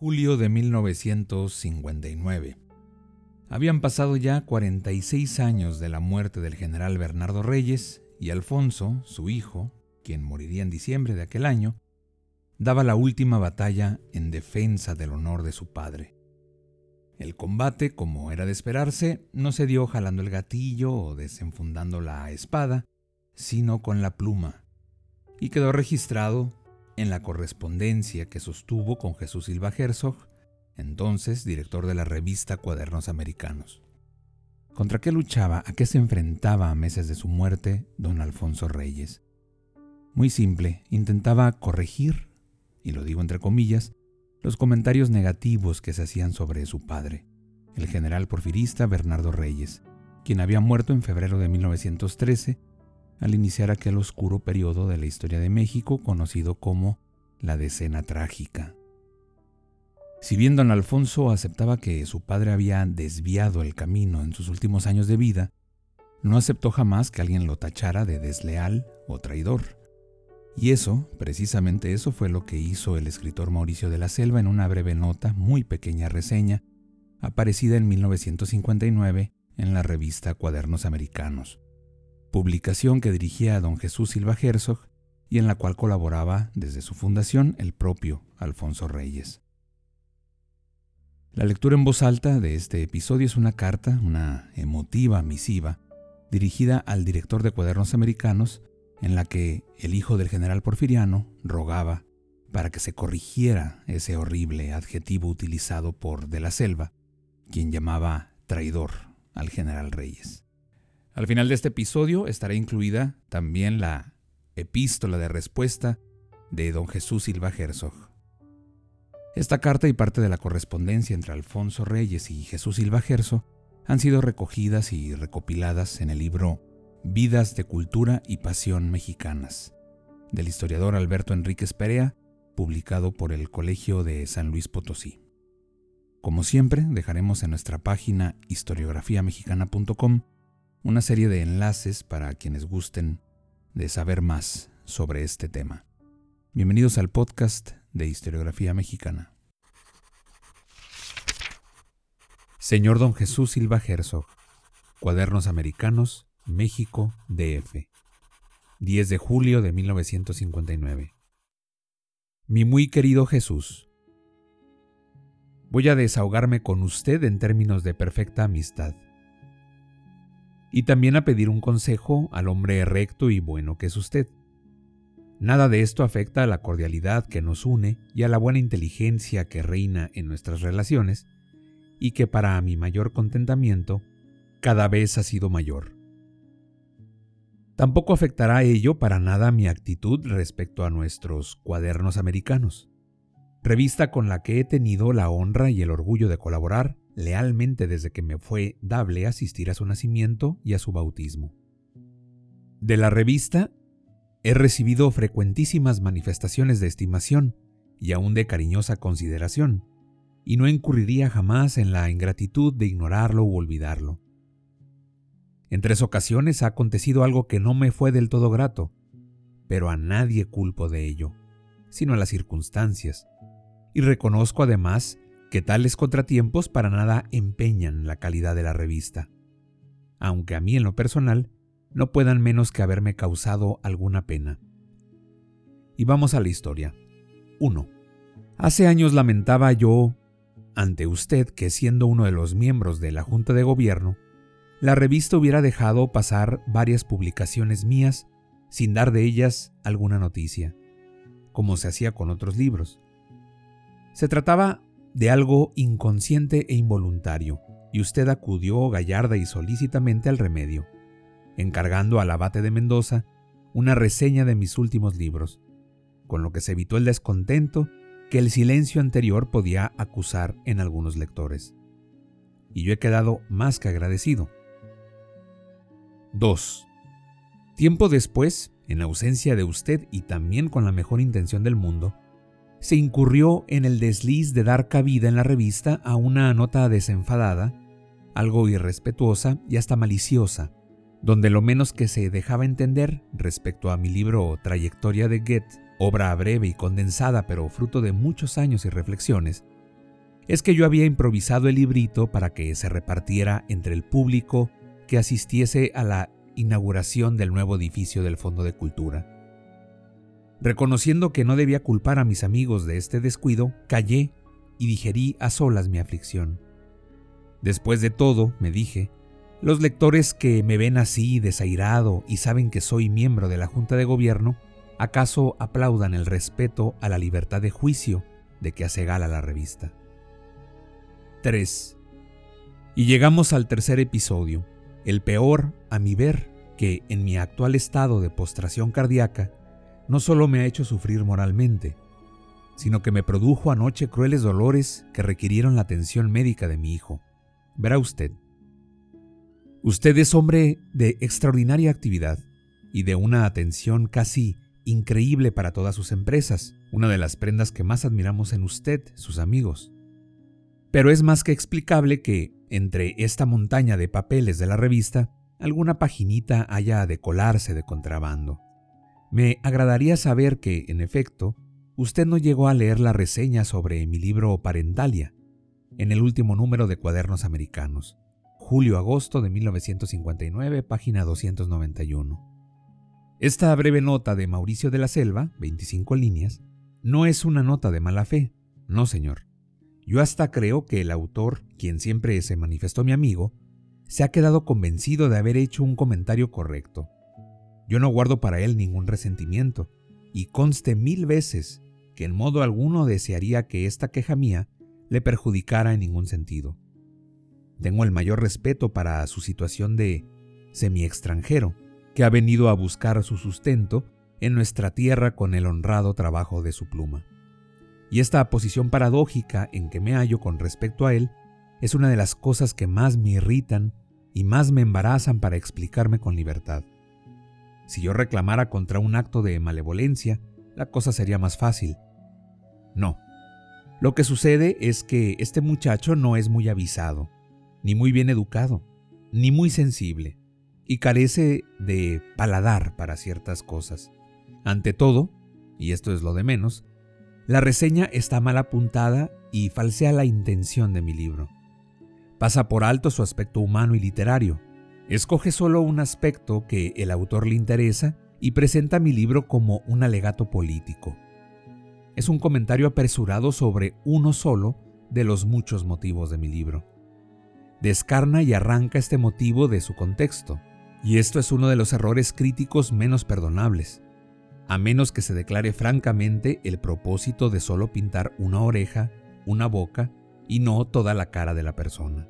Julio de 1959. Habían pasado ya 46 años de la muerte del general Bernardo Reyes y Alfonso, su hijo, quien moriría en diciembre de aquel año, daba la última batalla en defensa del honor de su padre. El combate, como era de esperarse, no se dio jalando el gatillo o desenfundando la espada, sino con la pluma, y quedó registrado en la correspondencia que sostuvo con Jesús Silva Herzog, entonces director de la revista Cuadernos Americanos. ¿Contra qué luchaba, a qué se enfrentaba a meses de su muerte don Alfonso Reyes? Muy simple, intentaba corregir, y lo digo entre comillas, los comentarios negativos que se hacían sobre su padre, el general porfirista Bernardo Reyes, quien había muerto en febrero de 1913 al iniciar aquel oscuro periodo de la historia de México conocido como la Decena Trágica. Si bien don Alfonso aceptaba que su padre había desviado el camino en sus últimos años de vida, no aceptó jamás que alguien lo tachara de desleal o traidor. Y eso, precisamente eso fue lo que hizo el escritor Mauricio de la Selva en una breve nota, muy pequeña reseña, aparecida en 1959 en la revista Cuadernos Americanos, publicación que dirigía a don Jesús Silva Herzog y en la cual colaboraba desde su fundación el propio Alfonso Reyes. La lectura en voz alta de este episodio es una carta, una emotiva misiva, dirigida al director de Cuadernos Americanos, en la que el hijo del general Porfiriano rogaba para que se corrigiera ese horrible adjetivo utilizado por De la Selva, quien llamaba traidor al general Reyes. Al final de este episodio estará incluida también la epístola de respuesta de don Jesús Silva Herzog. Esta carta y parte de la correspondencia entre Alfonso Reyes y Jesús Silva Herzog han sido recogidas y recopiladas en el libro Vidas de Cultura y Pasión Mexicanas, del historiador Alberto Enríquez Perea, publicado por el Colegio de San Luis Potosí. Como siempre, dejaremos en nuestra página historiografiamexicana.com una serie de enlaces para quienes gusten de saber más sobre este tema. Bienvenidos al podcast de Historiografía Mexicana. Señor Don Jesús Silva Herzog, Cuadernos Americanos, México, DF. 10 de julio de 1959. Mi muy querido Jesús, voy a desahogarme con usted en términos de perfecta amistad y también a pedir un consejo al hombre recto y bueno que es usted. Nada de esto afecta a la cordialidad que nos une y a la buena inteligencia que reina en nuestras relaciones y que para mi mayor contentamiento cada vez ha sido mayor. Tampoco afectará ello para nada mi actitud respecto a nuestros cuadernos americanos, revista con la que he tenido la honra y el orgullo de colaborar lealmente desde que me fue dable asistir a su nacimiento y a su bautismo. De la revista he recibido frecuentísimas manifestaciones de estimación y aún de cariñosa consideración, y no incurriría jamás en la ingratitud de ignorarlo u olvidarlo. En tres ocasiones ha acontecido algo que no me fue del todo grato, pero a nadie culpo de ello, sino a las circunstancias, y reconozco además que tales contratiempos para nada empeñan la calidad de la revista, aunque a mí en lo personal no puedan menos que haberme causado alguna pena. Y vamos a la historia. 1. Hace años lamentaba yo ante usted que siendo uno de los miembros de la Junta de Gobierno, la revista hubiera dejado pasar varias publicaciones mías sin dar de ellas alguna noticia, como se hacía con otros libros. Se trataba de algo inconsciente e involuntario, y usted acudió gallarda y solícitamente al remedio, encargando al abate de Mendoza una reseña de mis últimos libros, con lo que se evitó el descontento que el silencio anterior podía acusar en algunos lectores. Y yo he quedado más que agradecido. 2. Tiempo después, en ausencia de usted y también con la mejor intención del mundo, se incurrió en el desliz de dar cabida en la revista a una nota desenfadada, algo irrespetuosa y hasta maliciosa, donde lo menos que se dejaba entender respecto a mi libro Trayectoria de Goethe, obra breve y condensada pero fruto de muchos años y reflexiones, es que yo había improvisado el librito para que se repartiera entre el público que asistiese a la inauguración del nuevo edificio del Fondo de Cultura. Reconociendo que no debía culpar a mis amigos de este descuido, callé y digerí a solas mi aflicción. Después de todo, me dije, los lectores que me ven así, desairado, y saben que soy miembro de la Junta de Gobierno, ¿acaso aplaudan el respeto a la libertad de juicio de que hace gala la revista? 3. Y llegamos al tercer episodio, el peor, a mi ver, que en mi actual estado de postración cardíaca, no solo me ha hecho sufrir moralmente, sino que me produjo anoche crueles dolores que requirieron la atención médica de mi hijo. Verá usted. Usted es hombre de extraordinaria actividad y de una atención casi increíble para todas sus empresas, una de las prendas que más admiramos en usted, sus amigos. Pero es más que explicable que, entre esta montaña de papeles de la revista, alguna paginita haya de colarse de contrabando. Me agradaría saber que, en efecto, usted no llegó a leer la reseña sobre mi libro Parentalia, en el último número de Cuadernos Americanos julio-agosto de 1959, página 291. Esta breve nota de Mauricio de la Selva, 25 líneas, no es una nota de mala fe, no señor. Yo hasta creo que el autor, quien siempre se manifestó mi amigo, se ha quedado convencido de haber hecho un comentario correcto. Yo no guardo para él ningún resentimiento, y conste mil veces que en modo alguno desearía que esta queja mía le perjudicara en ningún sentido. Tengo el mayor respeto para su situación de semi-extranjero, que ha venido a buscar su sustento en nuestra tierra con el honrado trabajo de su pluma. Y esta posición paradójica en que me hallo con respecto a él es una de las cosas que más me irritan y más me embarazan para explicarme con libertad. Si yo reclamara contra un acto de malevolencia, la cosa sería más fácil. No. Lo que sucede es que este muchacho no es muy avisado, ni muy bien educado, ni muy sensible, y carece de paladar para ciertas cosas. Ante todo, y esto es lo de menos, la reseña está mal apuntada y falsea la intención de mi libro. Pasa por alto su aspecto humano y literario. Escoge solo un aspecto que el autor le interesa y presenta mi libro como un alegato político. Es un comentario apresurado sobre uno solo de los muchos motivos de mi libro descarna y arranca este motivo de su contexto, y esto es uno de los errores críticos menos perdonables, a menos que se declare francamente el propósito de solo pintar una oreja, una boca y no toda la cara de la persona.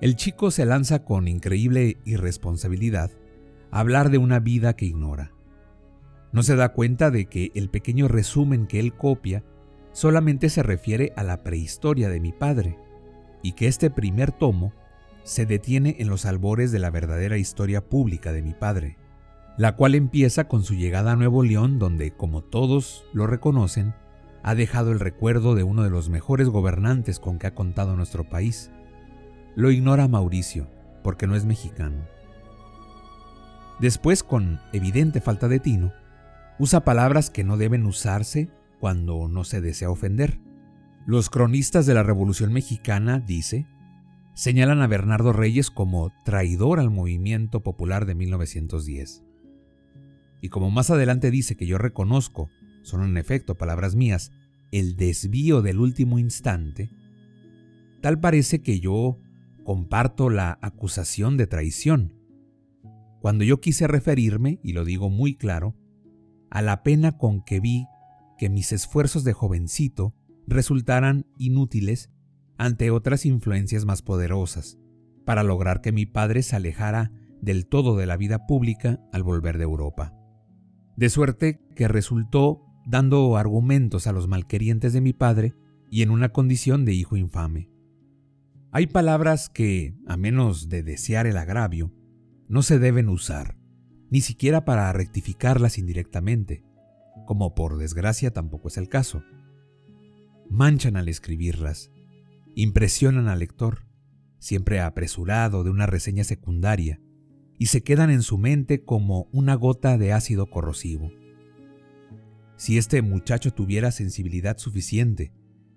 El chico se lanza con increíble irresponsabilidad a hablar de una vida que ignora. No se da cuenta de que el pequeño resumen que él copia solamente se refiere a la prehistoria de mi padre, y que este primer tomo se detiene en los albores de la verdadera historia pública de mi padre, la cual empieza con su llegada a Nuevo León donde, como todos lo reconocen, ha dejado el recuerdo de uno de los mejores gobernantes con que ha contado nuestro país. Lo ignora Mauricio, porque no es mexicano. Después, con evidente falta de tino, usa palabras que no deben usarse cuando no se desea ofender. Los cronistas de la Revolución Mexicana, dice, señalan a Bernardo Reyes como traidor al movimiento popular de 1910. Y como más adelante dice que yo reconozco, son en efecto palabras mías, el desvío del último instante, tal parece que yo comparto la acusación de traición, cuando yo quise referirme, y lo digo muy claro, a la pena con que vi que mis esfuerzos de jovencito resultaran inútiles ante otras influencias más poderosas, para lograr que mi padre se alejara del todo de la vida pública al volver de Europa. De suerte que resultó dando argumentos a los malquerientes de mi padre y en una condición de hijo infame. Hay palabras que, a menos de desear el agravio, no se deben usar, ni siquiera para rectificarlas indirectamente, como por desgracia tampoco es el caso. Manchan al escribirlas, impresionan al lector, siempre apresurado de una reseña secundaria, y se quedan en su mente como una gota de ácido corrosivo. Si este muchacho tuviera sensibilidad suficiente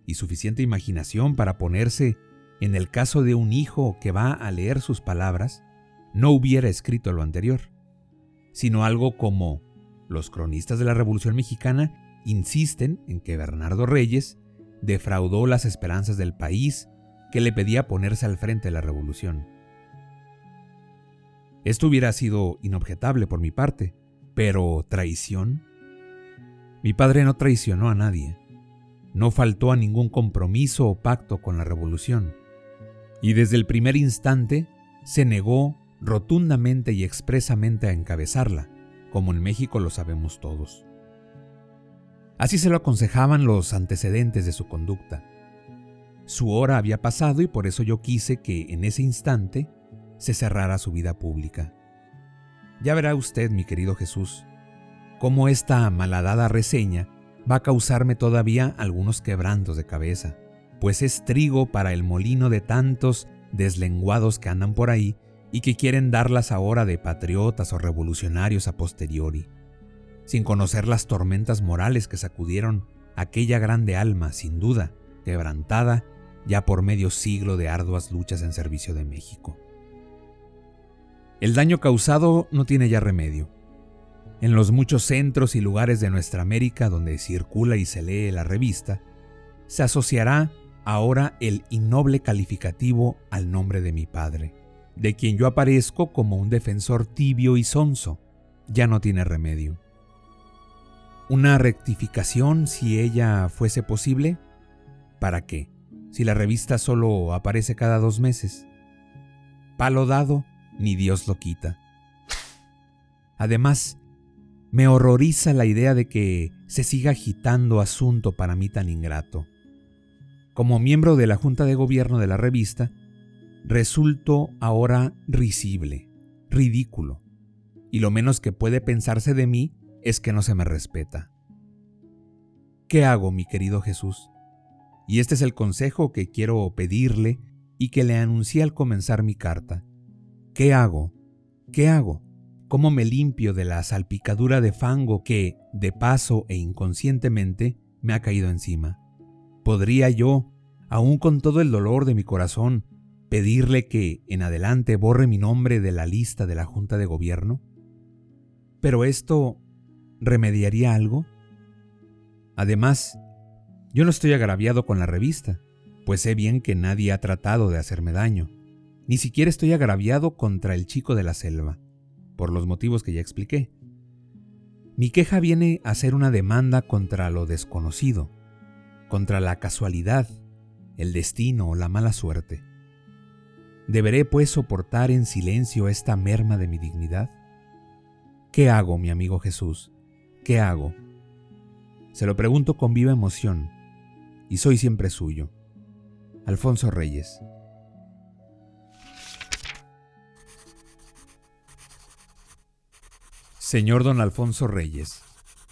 y suficiente imaginación para ponerse en el caso de un hijo que va a leer sus palabras, no hubiera escrito lo anterior, sino algo como los cronistas de la Revolución Mexicana insisten en que Bernardo Reyes defraudó las esperanzas del país que le pedía ponerse al frente de la revolución. Esto hubiera sido inobjetable por mi parte, pero traición. Mi padre no traicionó a nadie, no faltó a ningún compromiso o pacto con la revolución y desde el primer instante se negó rotundamente y expresamente a encabezarla, como en México lo sabemos todos. Así se lo aconsejaban los antecedentes de su conducta. Su hora había pasado y por eso yo quise que en ese instante se cerrara su vida pública. Ya verá usted, mi querido Jesús, cómo esta malhadada reseña va a causarme todavía algunos quebrantos de cabeza pues es trigo para el molino de tantos deslenguados que andan por ahí y que quieren darlas ahora de patriotas o revolucionarios a posteriori, sin conocer las tormentas morales que sacudieron aquella grande alma, sin duda, quebrantada ya por medio siglo de arduas luchas en servicio de México. El daño causado no tiene ya remedio. En los muchos centros y lugares de nuestra América donde circula y se lee la revista, se asociará ahora el innoble calificativo al nombre de mi padre, de quien yo aparezco como un defensor tibio y sonso, ya no tiene remedio. Una rectificación, si ella fuese posible, ¿para qué? Si la revista solo aparece cada dos meses. Palo dado, ni Dios lo quita. Además, me horroriza la idea de que se siga agitando asunto para mí tan ingrato como miembro de la Junta de Gobierno de la revista, resulto ahora risible, ridículo, y lo menos que puede pensarse de mí es que no se me respeta. ¿Qué hago, mi querido Jesús? Y este es el consejo que quiero pedirle y que le anuncié al comenzar mi carta. ¿Qué hago? ¿Qué hago? ¿Cómo me limpio de la salpicadura de fango que, de paso e inconscientemente, me ha caído encima? ¿Podría yo, aun con todo el dolor de mi corazón, pedirle que en adelante borre mi nombre de la lista de la Junta de Gobierno? ¿Pero esto remediaría algo? Además, yo no estoy agraviado con la revista, pues sé bien que nadie ha tratado de hacerme daño. Ni siquiera estoy agraviado contra el chico de la selva, por los motivos que ya expliqué. Mi queja viene a ser una demanda contra lo desconocido, contra la casualidad, el destino o la mala suerte. ¿Deberé pues soportar en silencio esta merma de mi dignidad? ¿Qué hago, mi amigo Jesús? ¿Qué hago? Se lo pregunto con viva emoción, y soy siempre suyo. Alfonso Reyes. Señor don Alfonso Reyes,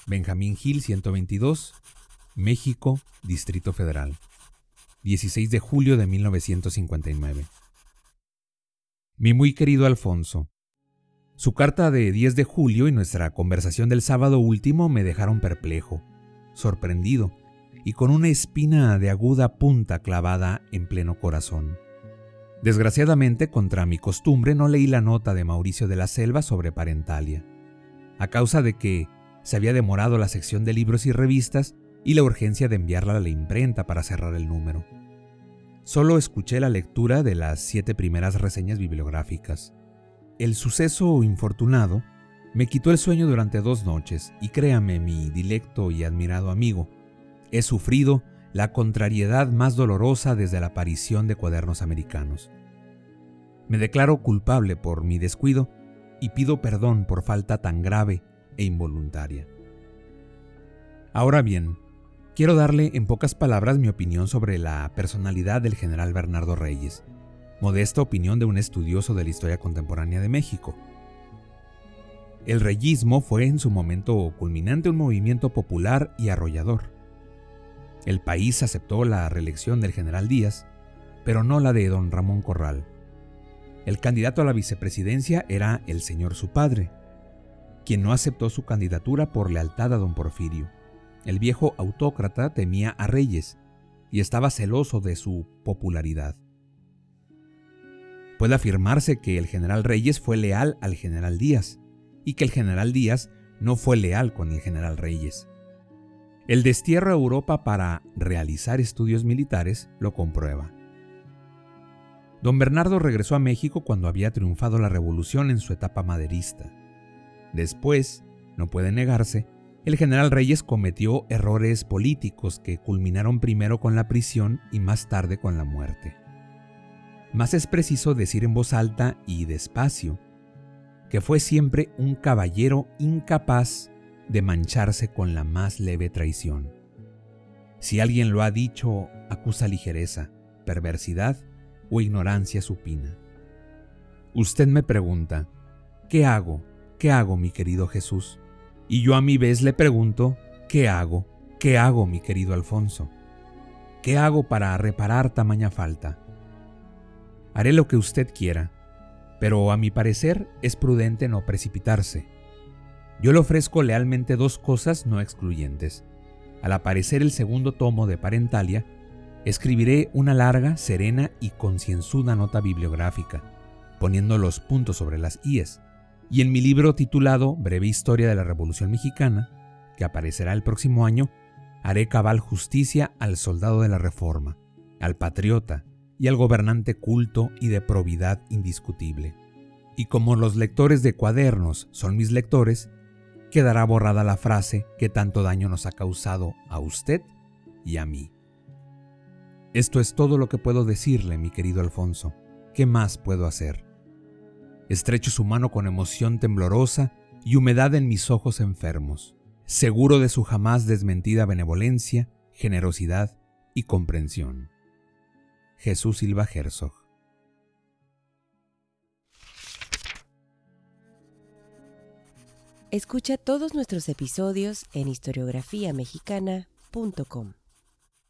Benjamín Gil 122, México, Distrito Federal. 16 de julio de 1959. Mi muy querido Alfonso, su carta de 10 de julio y nuestra conversación del sábado último me dejaron perplejo, sorprendido y con una espina de aguda punta clavada en pleno corazón. Desgraciadamente, contra mi costumbre, no leí la nota de Mauricio de la Selva sobre Parentalia, a causa de que se había demorado la sección de libros y revistas y la urgencia de enviarla a la imprenta para cerrar el número. Solo escuché la lectura de las siete primeras reseñas bibliográficas. El suceso infortunado me quitó el sueño durante dos noches y créame, mi dilecto y admirado amigo, he sufrido la contrariedad más dolorosa desde la aparición de cuadernos americanos. Me declaro culpable por mi descuido y pido perdón por falta tan grave e involuntaria. Ahora bien, quiero darle en pocas palabras mi opinión sobre la personalidad del general Bernardo Reyes, modesta opinión de un estudioso de la historia contemporánea de México. El reyismo fue en su momento culminante un movimiento popular y arrollador. El país aceptó la reelección del general Díaz, pero no la de don Ramón Corral. El candidato a la vicepresidencia era el señor su padre, quien no aceptó su candidatura por lealtad a don Porfirio. El viejo autócrata temía a Reyes y estaba celoso de su popularidad. Puede afirmarse que el general Reyes fue leal al general Díaz, y que el general Díaz no fue leal con el general Reyes. El destierro a Europa para realizar estudios militares lo comprueba. Don Bernardo regresó a México cuando había triunfado la revolución en su etapa maderista. Después, no puede negarse, el general Reyes cometió errores políticos que culminaron primero con la prisión y más tarde con la muerte. Más es preciso decir en voz alta y despacio que fue siempre un caballero incapaz de mancharse con la más leve traición. Si alguien lo ha dicho, acusa ligereza, perversidad o ignorancia supina. Usted me pregunta, ¿qué hago? ¿Qué hago, mi querido Jesús? Y yo a mi vez le pregunto, ¿qué hago? ¿Qué hago, mi querido Alfonso? ¿Qué hago para reparar tamaña falta? Haré lo que usted quiera, pero a mi parecer es prudente no precipitarse. Yo le ofrezco lealmente dos cosas no excluyentes. Al aparecer el segundo tomo de Parentalia, escribiré una larga, serena y concienzuda nota bibliográfica, poniendo los puntos sobre las IES, y en mi libro titulado Breve Historia de la Revolución Mexicana, que aparecerá el próximo año, haré cabal justicia al soldado de la Reforma, al patriota, y al gobernante culto y de probidad indiscutible. Y como los lectores de cuadernos son mis lectores, quedará borrada la frase que tanto daño nos ha causado a usted y a mí. Esto es todo lo que puedo decirle, mi querido Alfonso. ¿Qué más puedo hacer? Estrecho su mano con emoción temblorosa y humedad en mis ojos enfermos, seguro de su jamás desmentida benevolencia, generosidad y comprensión. Jesús Silva Herzog. Escucha todos nuestros episodios en historiografiamexicana.com.